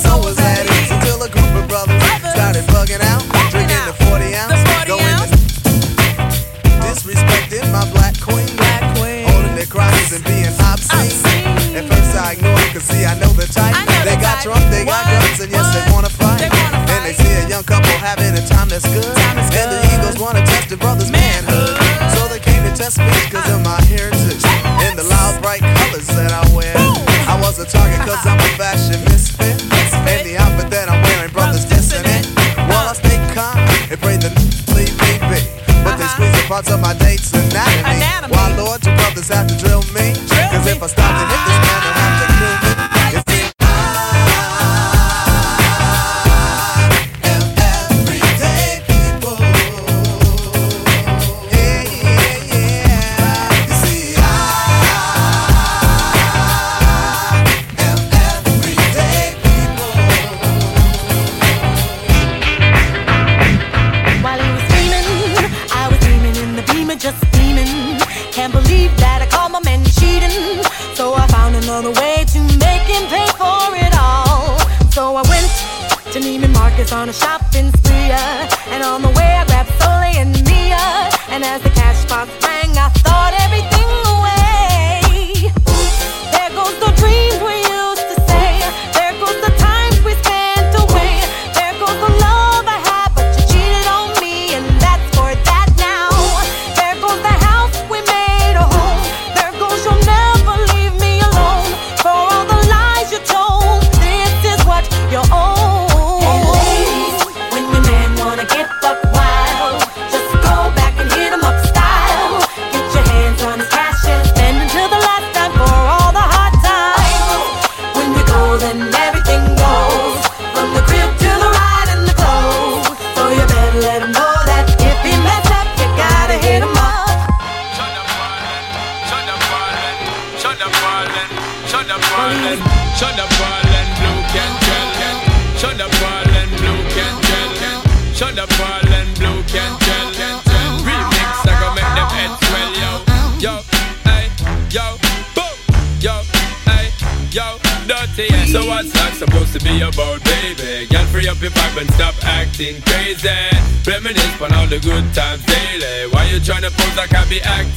soul was at until a group of brothers started bugging out, drinking the 40 disrespecting my black queen, holding their crotches and being obscene. At first I ignored see I know the type. They got drunk, they got guns, and yes they wanna fight. And they see a young couple having a time that's good, and the Eagles wanna test the brothers' manhood, so they came to test me.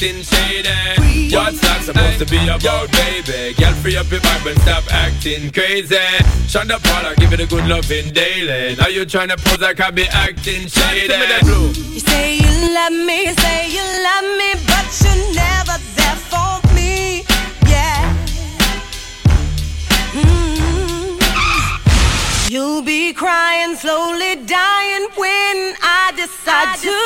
acting shady. What's that supposed to be about, baby? Girl, free up your vibe and stop acting crazy. Shonda Paula, give it a good loving daily. Now you trying to pose like I be acting shady. Give me that blue. You say you love me, you say you love me, but you're never there for me. Yeah. Mm-hmm. You'll be crying, slowly dying when I decide, I decide to.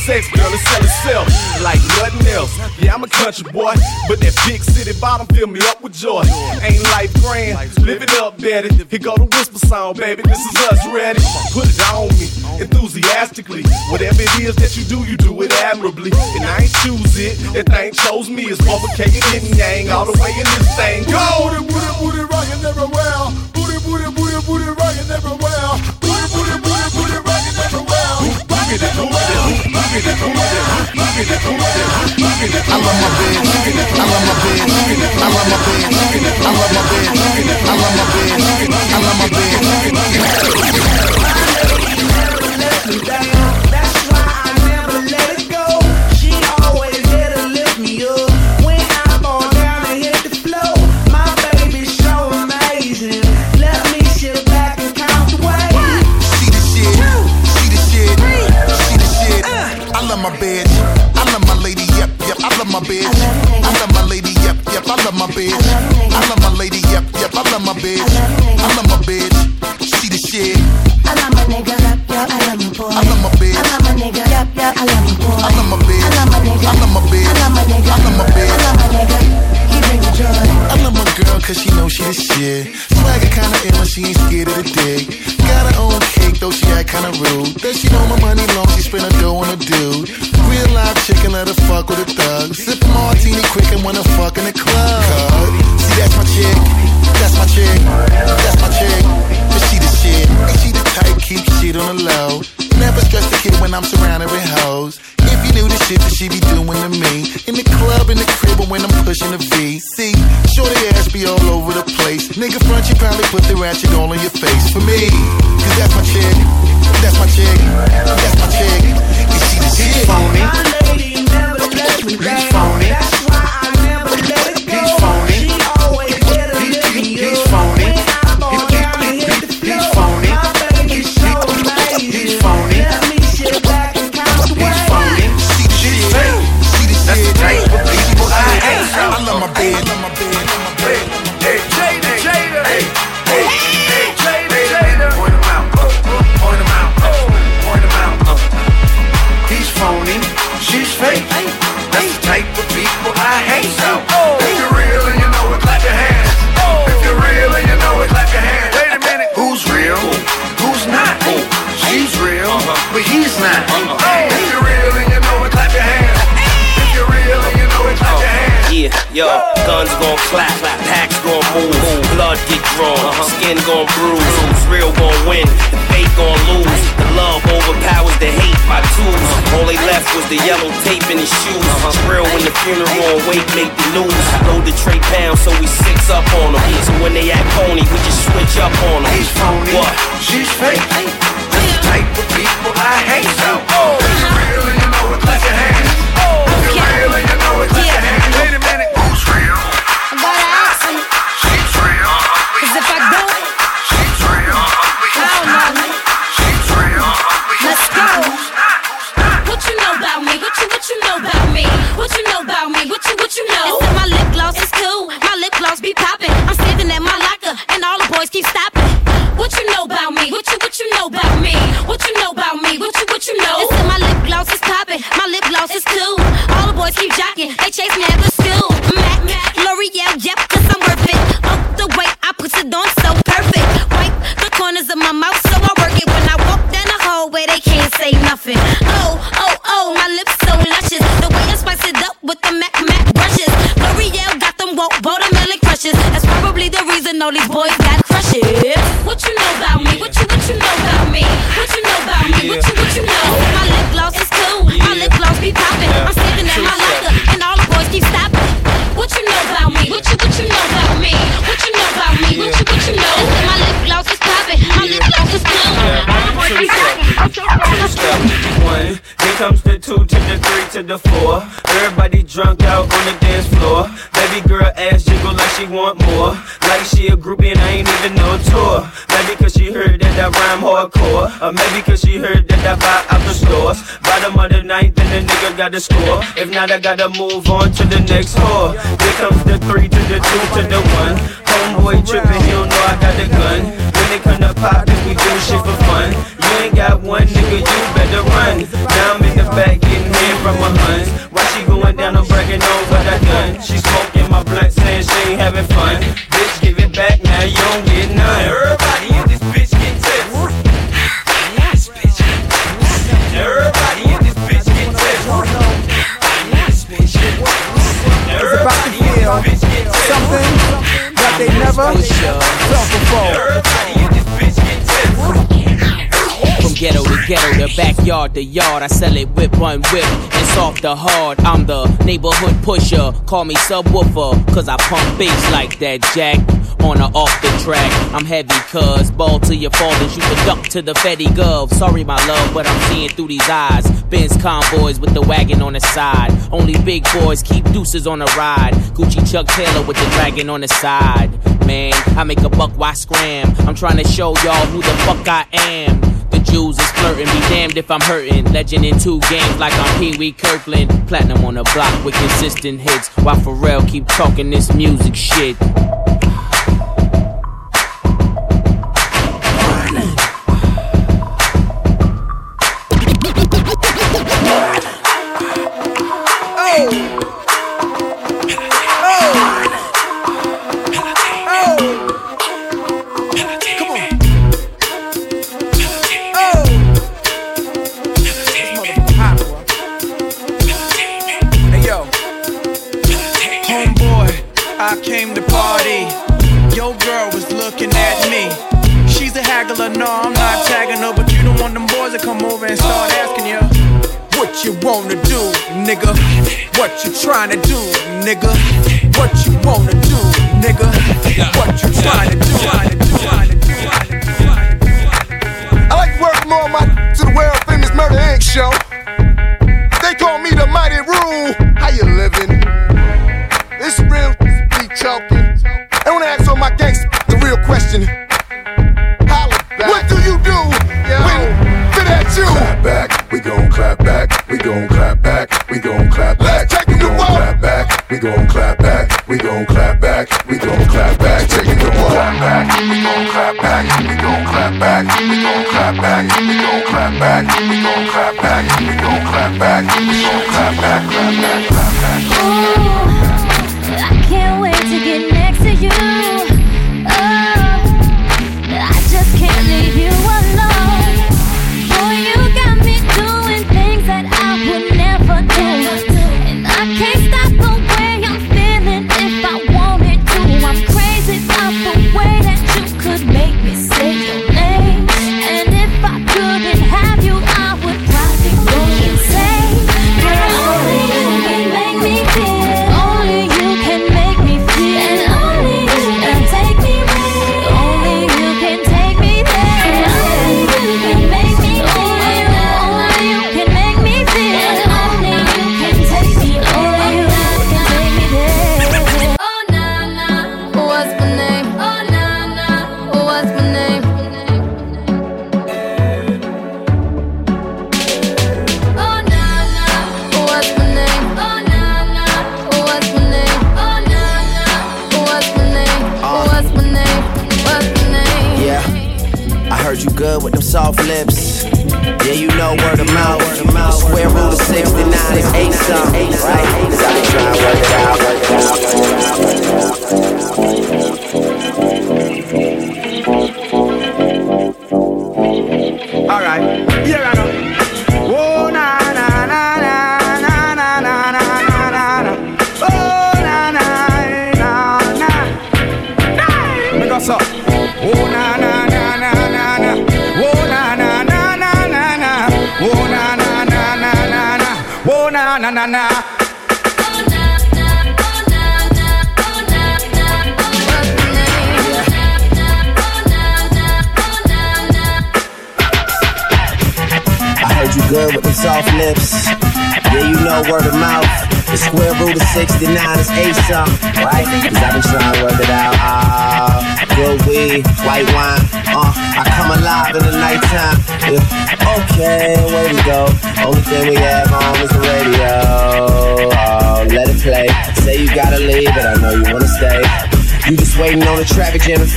sex, girl, it's sell itself like nothing else. Yeah, I'm a country boy, but that big city bottom fill me up with joy. Ain't life grand, live it up, daddy. Here go the whisper song, baby. This is us ready. Put it on me, enthusiastically. Whatever it is that you do, you do it admirably. And I ain't choose it, that thing chose me. It's motherfucking yin yang all the way in this thing. Go! all these boys Or maybe cause she heard that I buy out the stores. Bottom of the ninth and the nigga got to score. If not, I gotta move on to the next whore. Here comes the three to the two to the one. Homeboy trippin', he don't know I got the gun. When they come to pop, we do shit for fun. You ain't got one nigga, you better run. Now I'm in the back getting head from my huns. Why she going down, I'm bragging what I done. She smoking my blunt, saying she ain't having fun. Bitch, give it back now, you don't get none. Everybody backyard to yard, I sell it whip one whip It's soft to hard. I'm the neighborhood pusher, call me subwoofer, cause I pump bass like that jack. On or off the track, I'm heavy cuz ball to your and shoot the duck to the Fetty Gov. Sorry, my love, but I'm seeing through these eyes. Benz convoys with the wagon on the side. Only big boys keep deuces on the ride. Gucci Chuck Taylor with the dragon on the side. Man, I make a buck, why scram? I'm trying to show y'all who the fuck I am. Jews is flirting, be damned if I'm hurting. Legend in two games like I'm Pee Wee Kirkland. Platinum on the block with consistent hits. While Pharrell keep talking this music shit. Wanna do, nigga. What you trying to do, nigga. What you wanna do, nigga. What you trying to do. I like to welcome all my to the world famous Murder Inc. show. They call me the Mighty Rule. How you living? It's real, be talking. I wanna ask all my gangsters the real question. We gon' clap back, we gon' clap back, we gon' clap back, we gon' clap back, we gon' clap back, taking the walk. Clap back, we gon' clap back, we gon' clap back, we gon' clap back, we gon' clap back, we gon' clap back, we gon' clap back, we gon' clap back, clap back, clap back. Ooh, I can't wait to get next to you.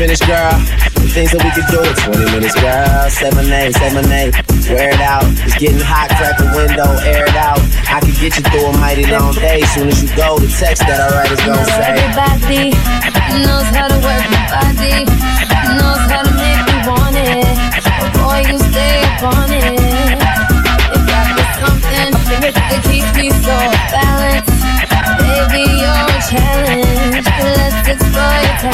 finish, girl. Things that we could do in 20 minutes, girl. 7 8, 7 8. Wear it out. It's getting hot, crack the window, air it out. I can get you through a mighty long day. Soon as you go, the text that I write is gonna say. Everybody knows how to work my body, knows how to make me want it. Oh boy, you stay up on it. If I me something that keeps me so balanced. it's my time.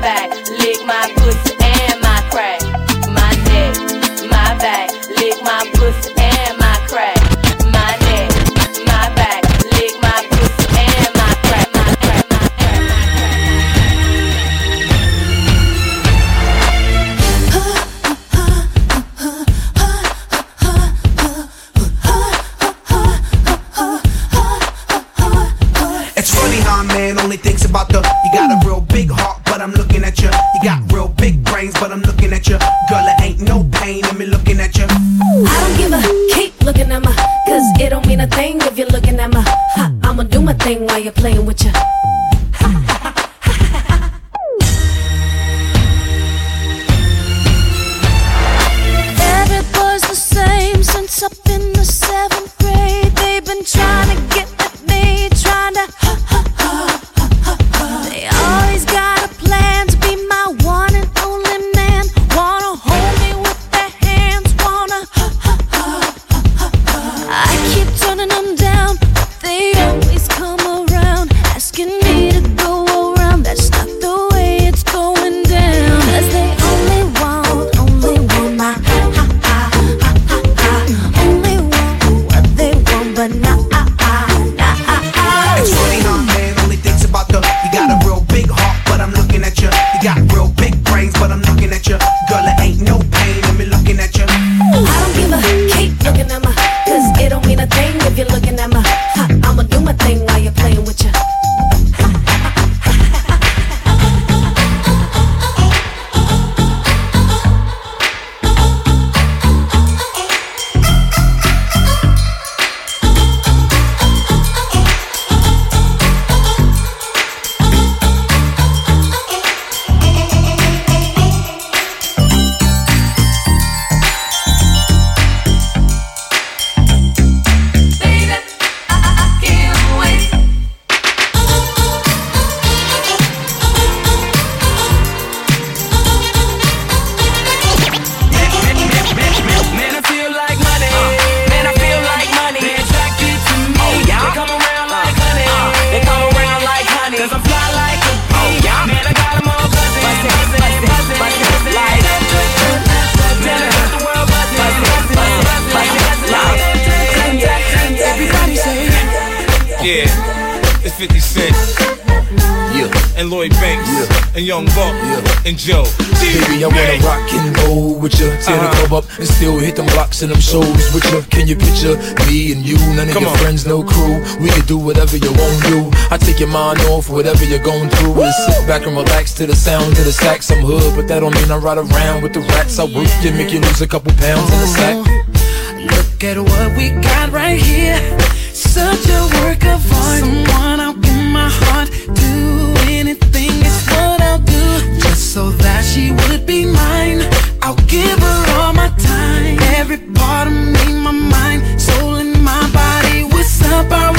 back, lick my pussy and my crack. My neck, my back, lick my pussy and my crack. My neck, my back, lick my pussy and my crack. My crack, my crack, my crack. It's funny how a man only thinks about the you got a real big but I'm looking at you. You got real big brains, but I'm looking at you. Girl, it ain't no pain in me looking at you. I don't give a keep looking at my, cause it don't mean a thing if you're looking at my. Ha, I'ma do my thing while you're playing with you. Every boy's the same since the. Yeah, it's 50 Cent. Yeah. And Lloyd Banks. Yeah. And Young Buck. Yeah. And Joe. Baby, I wanna rock and roll with ya, Tear uh-huh. the club up and still hit them blocks and them shows with ya. Can you picture me and you? None of Come your on. friends, no crew. We can do whatever you want to. I take your mind off whatever you're going through Woo! and sit back and relax to the sound of the sax. I'm hood, but that don't mean I ride around with the rats. I work you, make you lose a couple pounds in the sack. Look at what we got right here such a work of art. Someone I want my heart. Do anything is what I'll do, just so that she would be mine. I'll give her all my time, every part of me, my mind, soul, and my body. What's up? I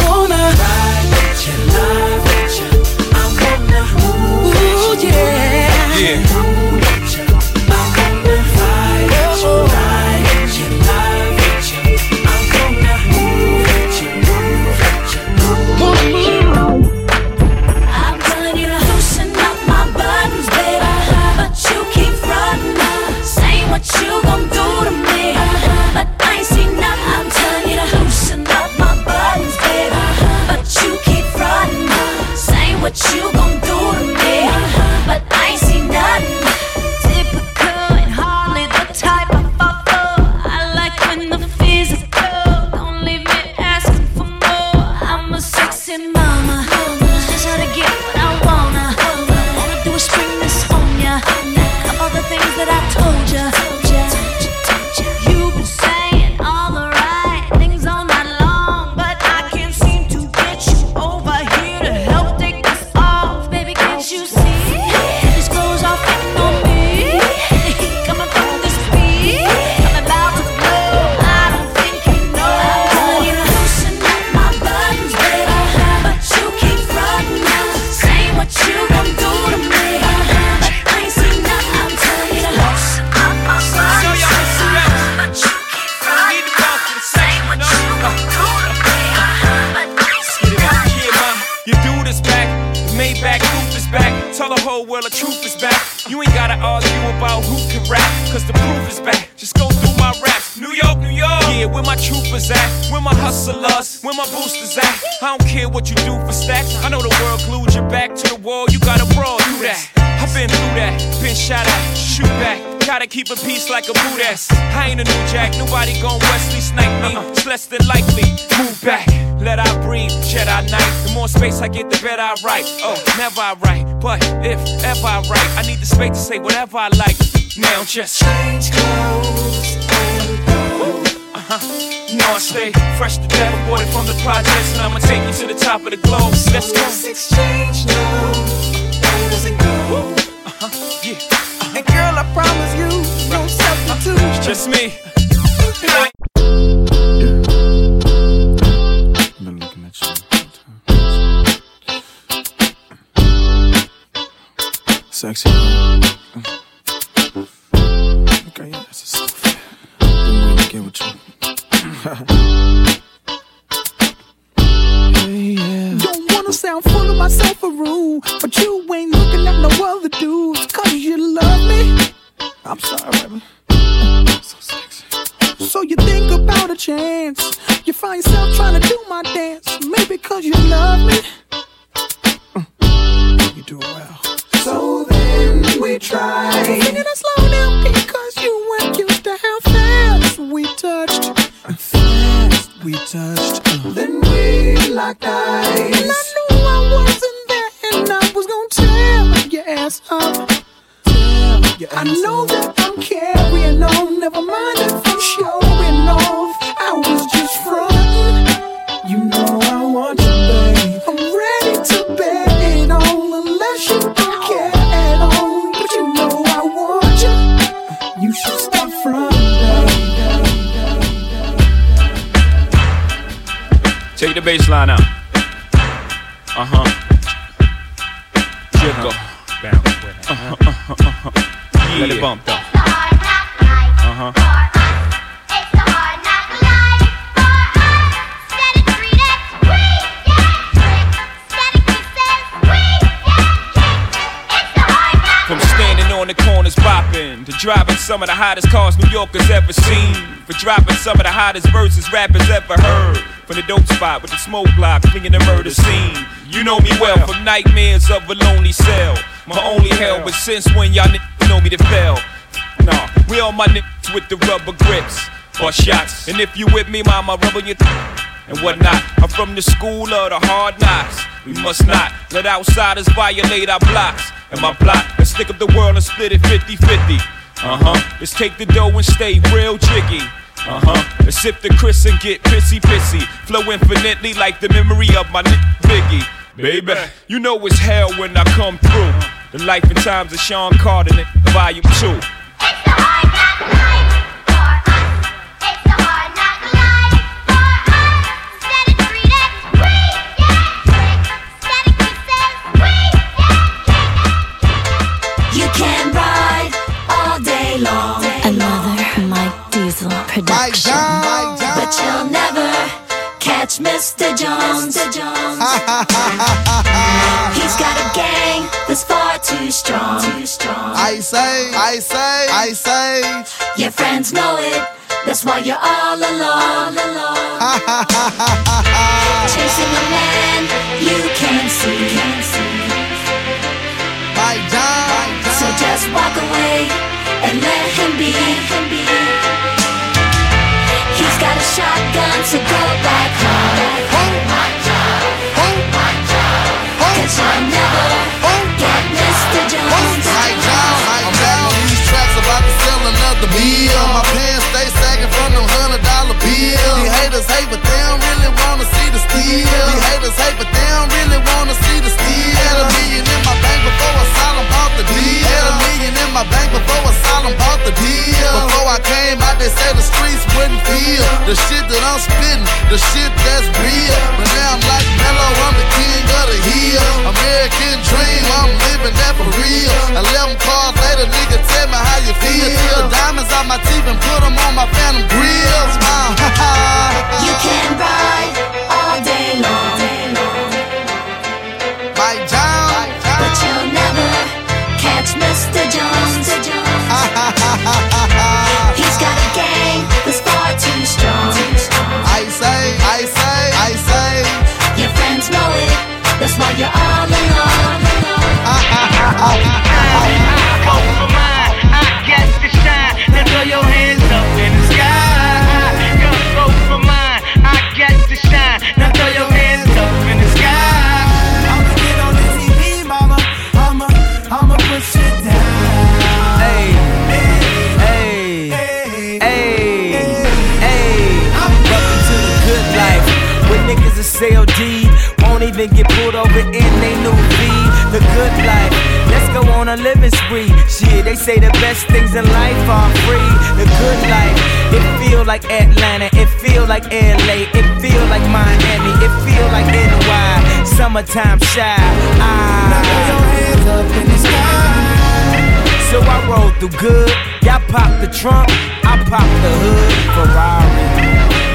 just change clothes and go. Uh-huh. No, I stay fresh to death, aborted from the projects, and I'ma take you to the top of the globe. So let's go. Let's exchange clothes and go. Uh-huh. Yeah. Uh-huh. And girl, I promise you, uh-huh. no substitute. It's just me. Sexy. For driving some of the hottest cars New Yorkers ever seen. For dropping some of the hottest verses rappers ever heard. From the dope spot with the smoke block, flinging the murder scene. You know me well from nightmares of a lonely cell. My only hell, but since when y'all n**** know me to fail? Nah, we all my niggas with the rubber grips or shots. And if you with me, mama, rubber your th- and whatnot. I'm from the school of the hard knocks. We must not let outsiders violate our blocks. And my block, let's stick up the world and split it 50 50. Uh huh. Let's take the dough and stay real jiggy. Uh huh. Let's sip the Chris and get pissy pissy. Flow infinitely like the memory of my nigga Biggie. Baby, you know it's hell when I come through. The life and times of Sean Carter, volume 2. Production. But you'll never catch Mr. Jones. He's got a gang that's far too strong. I say, I say, I say. Your friends know it. That's why you're all alone. Chasing a man you can't see. So just walk away and let him be. The deal. Before I came out, they said the streets wouldn't feel the shit that I'm spitting, the shit that's real. But now I'm like Mellow, I'm the king of the hill. American dream, I'm living that for real. Eleven cars later, nigga, tell me how you feel. The diamonds on my teeth and put them on my phantom grills. Uh, You can ride all day long. But you'll never catch Mr. Jones. He's Why you're all alone. I got to shine. Now throw your hands When niggas are CLD, won't even get pulled over in they new V. The good life. Let's go on a living spree. Shit, they say the best things in life are free. The good life. It feel like Atlanta. It feel like LA. It feel like Miami. It feel like NY. Summertime Chi. Ah. Now throw your hands up in the sky. So I roll through good. Y'all pop the trunk, I pop the hood. Ferrari.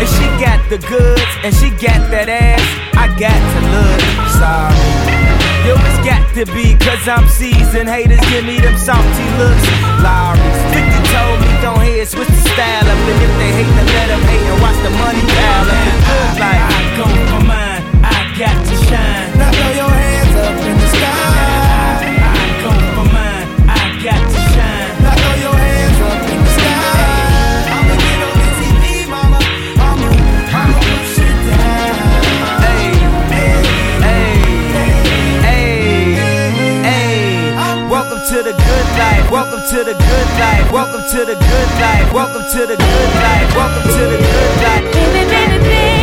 And she got the goods, and she got that ass. I got to look sorry. Yo, it's got to be, cause I'm seasoned. Haters give me them salty looks. Lawry's 50 told me don't hear, switch the style up. And if they hate, then let them hate and watch the money pile up. The good life. I go for mine, I got to shine. Now throw your hands up in the sky. To the good life. Welcome to the good life. Welcome to the good life. Welcome to the good life. Welcome to the good life. Baby, baby, baby.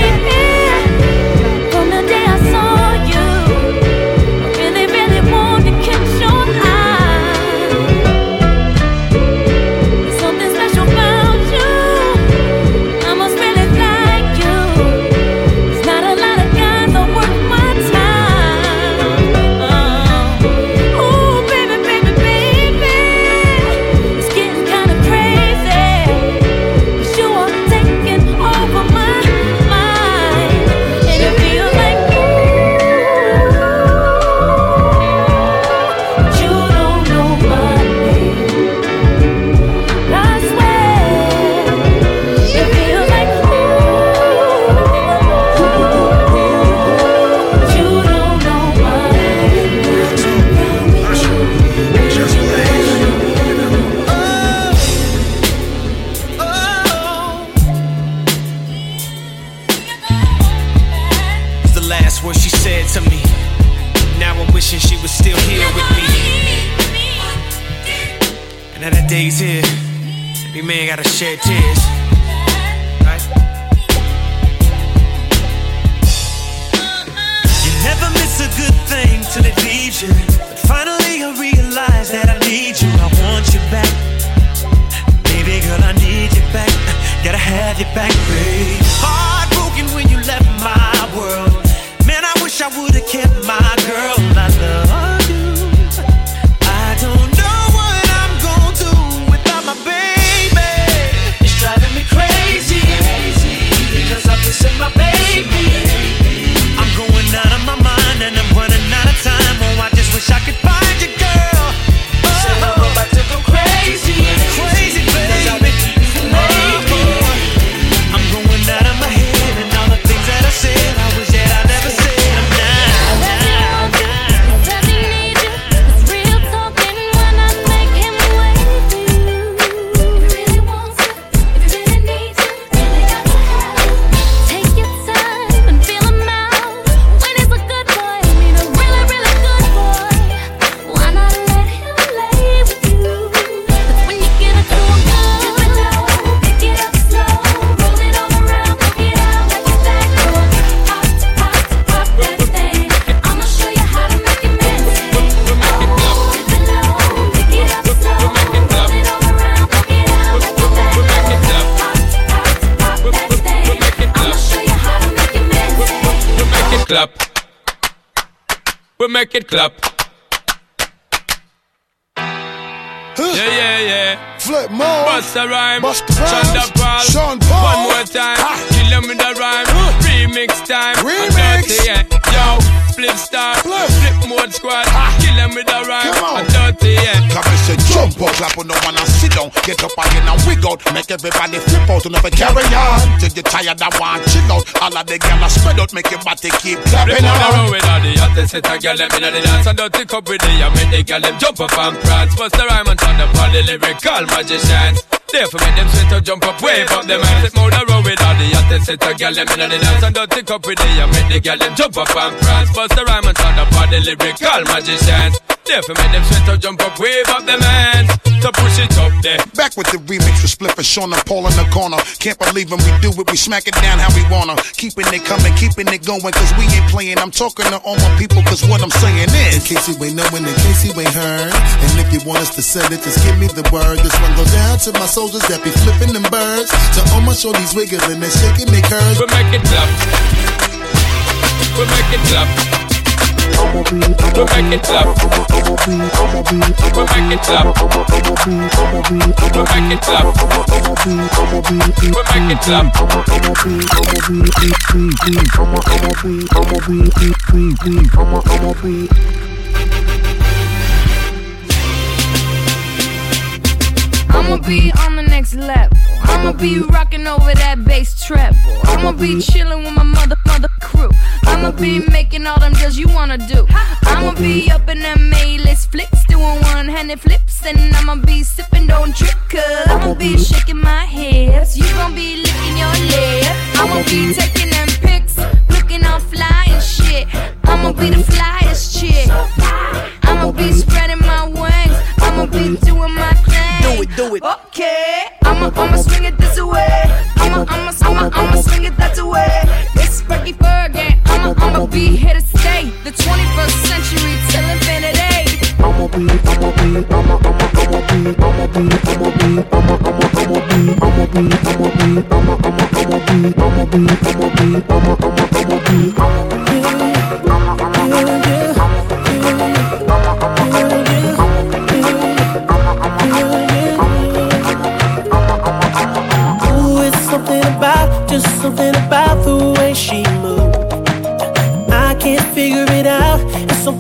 Out never carry on. Till you tired and want chill out. All of the gyal spread out, make your body keep clapping on with all the hottest set of gyal them inna the dance and dirty cup with the make the gyal them jump up and prance. Bust the rhyme and turn up all the lyrical magicians. Therefore make them sweat to jump up, wave up them hands. Flip on the road with all the hottest set of gyal them inna the dance and dirty cup with the make the gyal them jump up and prance. Bust the rhyme and turn up all the lyrical magicians. Therefore make them sweat to jump up, wave up them hands. To push it up there. Back with the remix with Spliff and Sean and Paul in the corner. Can't believe when we do it, we smack it down how we wanna. Keeping it coming, keeping it going, cause we ain't playing. I'm talking to all my people, cause what I'm saying is. In case you ain't knowing, in case you ain't heard. And if you want us to send it, just give me the word. This one goes down to my soldiers that be flipping them birds. To all my shorties wiggling and shaking their curves. We make it clap. We make it clap. I'ma be, I'ma next level. I'ma be rocking over that bass treble. I'ma be chilling with my mother, mother crew. I'ma be making all them deals you wanna do. I'ma be up in them A-list flicks, doing one-handed flips, and I'ma be sipping, don't I'ma be shaking my hips. You gon' be licking your lips. I'ma be taking them pics, looking all fly and shit. I'ma be the flyest chick. I'ma be spreading my wings. I'ma be doing my. Do it, do it. Okay. I'ma, I'ma swing it this way. I'ma, I'ma, I'ma, I'ma swing it that way. It's Fergie Fergie. I'ma, I'ma be here to stay. The 21st century till infinity. I'ma be, I'ma be, I'ma, I'ma, I'ma be, I'ma be, I'ma be, I'ma, I'ma, I'ma be, I'ma be, I'ma be, I'ma, I'ma, I'ma be, I'ma be, I'ma be, I'ma, I'ma, I'ma be. Ooh,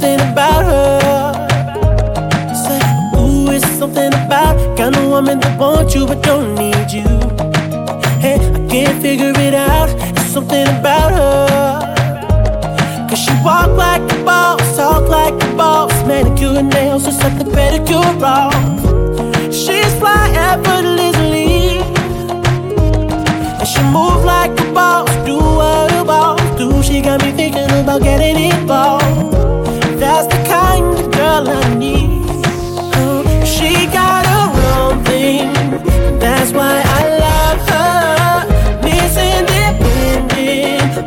something about her. Say, ooh, it's something about kind of woman that wants you but don't need you. Hey, I can't figure it out. It's something about her. Cause she walk like a boss, talk like a boss. Manicure nails, just set the pedicure off. She's fly effortlessly. And she move like a boss, do what a boss do. She got me thinking about getting involved.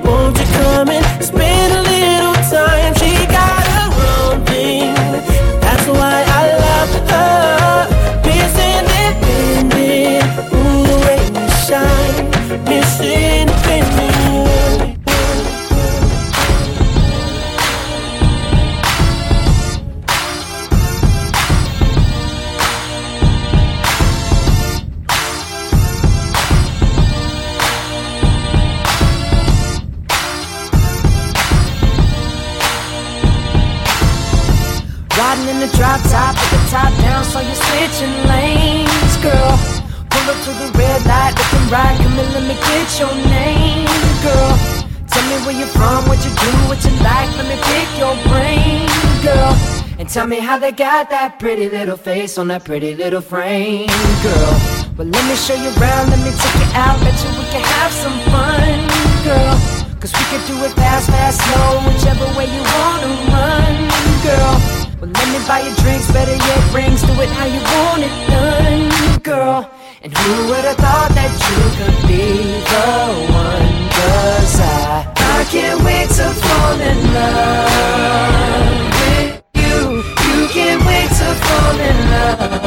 我 the drop top with the top down, so you're switching lanes, girl. Pull up to the red light, looking right, come and let me get your name, girl. Tell me where you're from, what you do, what you like, let me pick your brain, girl. And tell me how they got that pretty little face on that pretty little frame, girl. Well, let me show you around, let me take you out, bet you we can have some fun, girl. Cause we can do it fast, fast, slow, whichever way you wanna run, girl. Well, let me buy you drinks, better yet rings, do it how you want it done, girl. And who would have thought that you could be the one? Cause I, I can't wait to fall in love with you. You can't wait to fall in love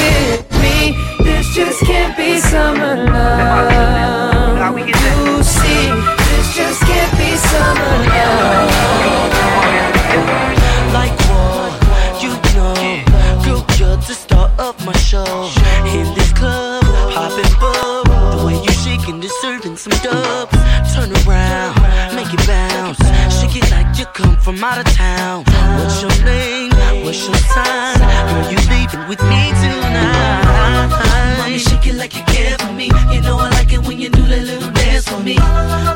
with me. This just can't be summer love. You see, this just can't be summer love. Of my show. In this club, popping bub. The way you shaking, deserving some dubs. Turn around, make it bounce. Shake it like you come from out of town. What's your name? What's your sign? Girl, you leaving with me tonight. Mommy, shake it like you care for me. You know I like it when you do that little dance for me.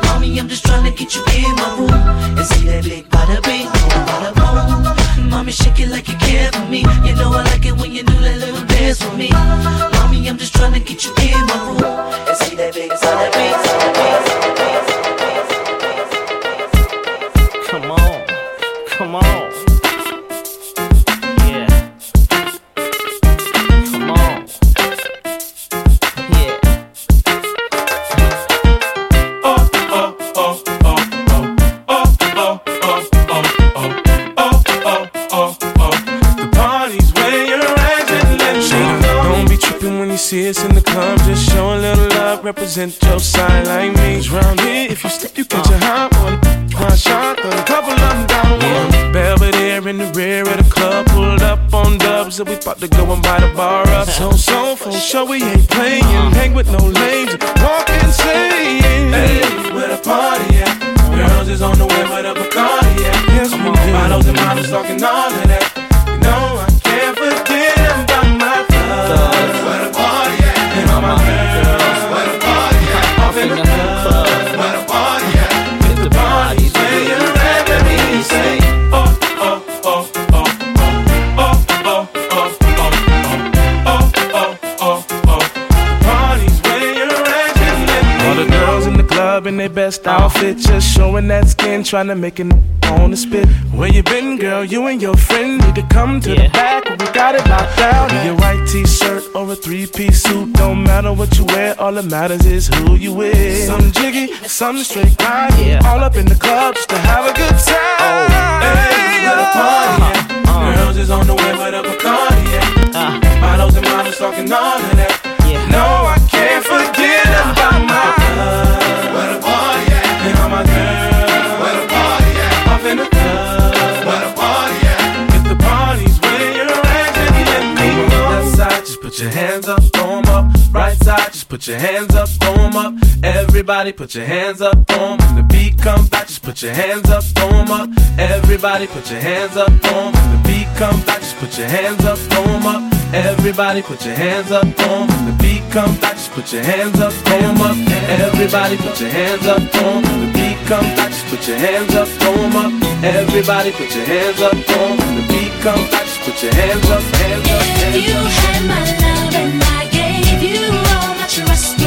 Mommy, I'm just trying to get you in my room and see that big bada bing, bada boom. Mommy, shake it like you care for me. You know I like it when you do that little dance for me. Mommy, I'm just trying to get you in my room and see that big represent your side like me. 'Cause round here, if you slip, you catch a hot one. One shot, a couple of them down one. Belvedere in the rear of the club, pulled up on dubs, and we about to go and buy the bar up. So, so, for sure, we ain't playing. Uh-huh. Hang with no outfit, just showing that skin, trying to make it on the spit. Where you been, girl? You and your friend need to come to the back. We got it locked down. Be a white t-shirt or a three-piece suit, don't matter what you wear. All that matters is who you with. Some jiggy, some straight grind. All up in the club just to have a good time. Oh. Hey, where the party at? Girls is on the way, where the Bacardi at? Bottles and models talking all of that. No, I can't forget about my love. Put your hands up, throw 'em up. Right side, just put your hands up, throw 'em up. Everybody put your hands up, throw 'em. When the beat come back, just put your hands up, throw 'em up. Everybody put your hands up, throw 'em. When the beat come back, just put your hands up, throw 'em up. Everybody put your hands up, throw 'em. When the beat come back, just put your hands up, throw 'em up. Everybody put your hands up, throw 'em. When the beat come back, just put your hands up, throw 'em up. Everybody put your hands up, throw 'em. When the beat come back, put your hands up, hands up, hands up. You had my love and I gave you all my trust,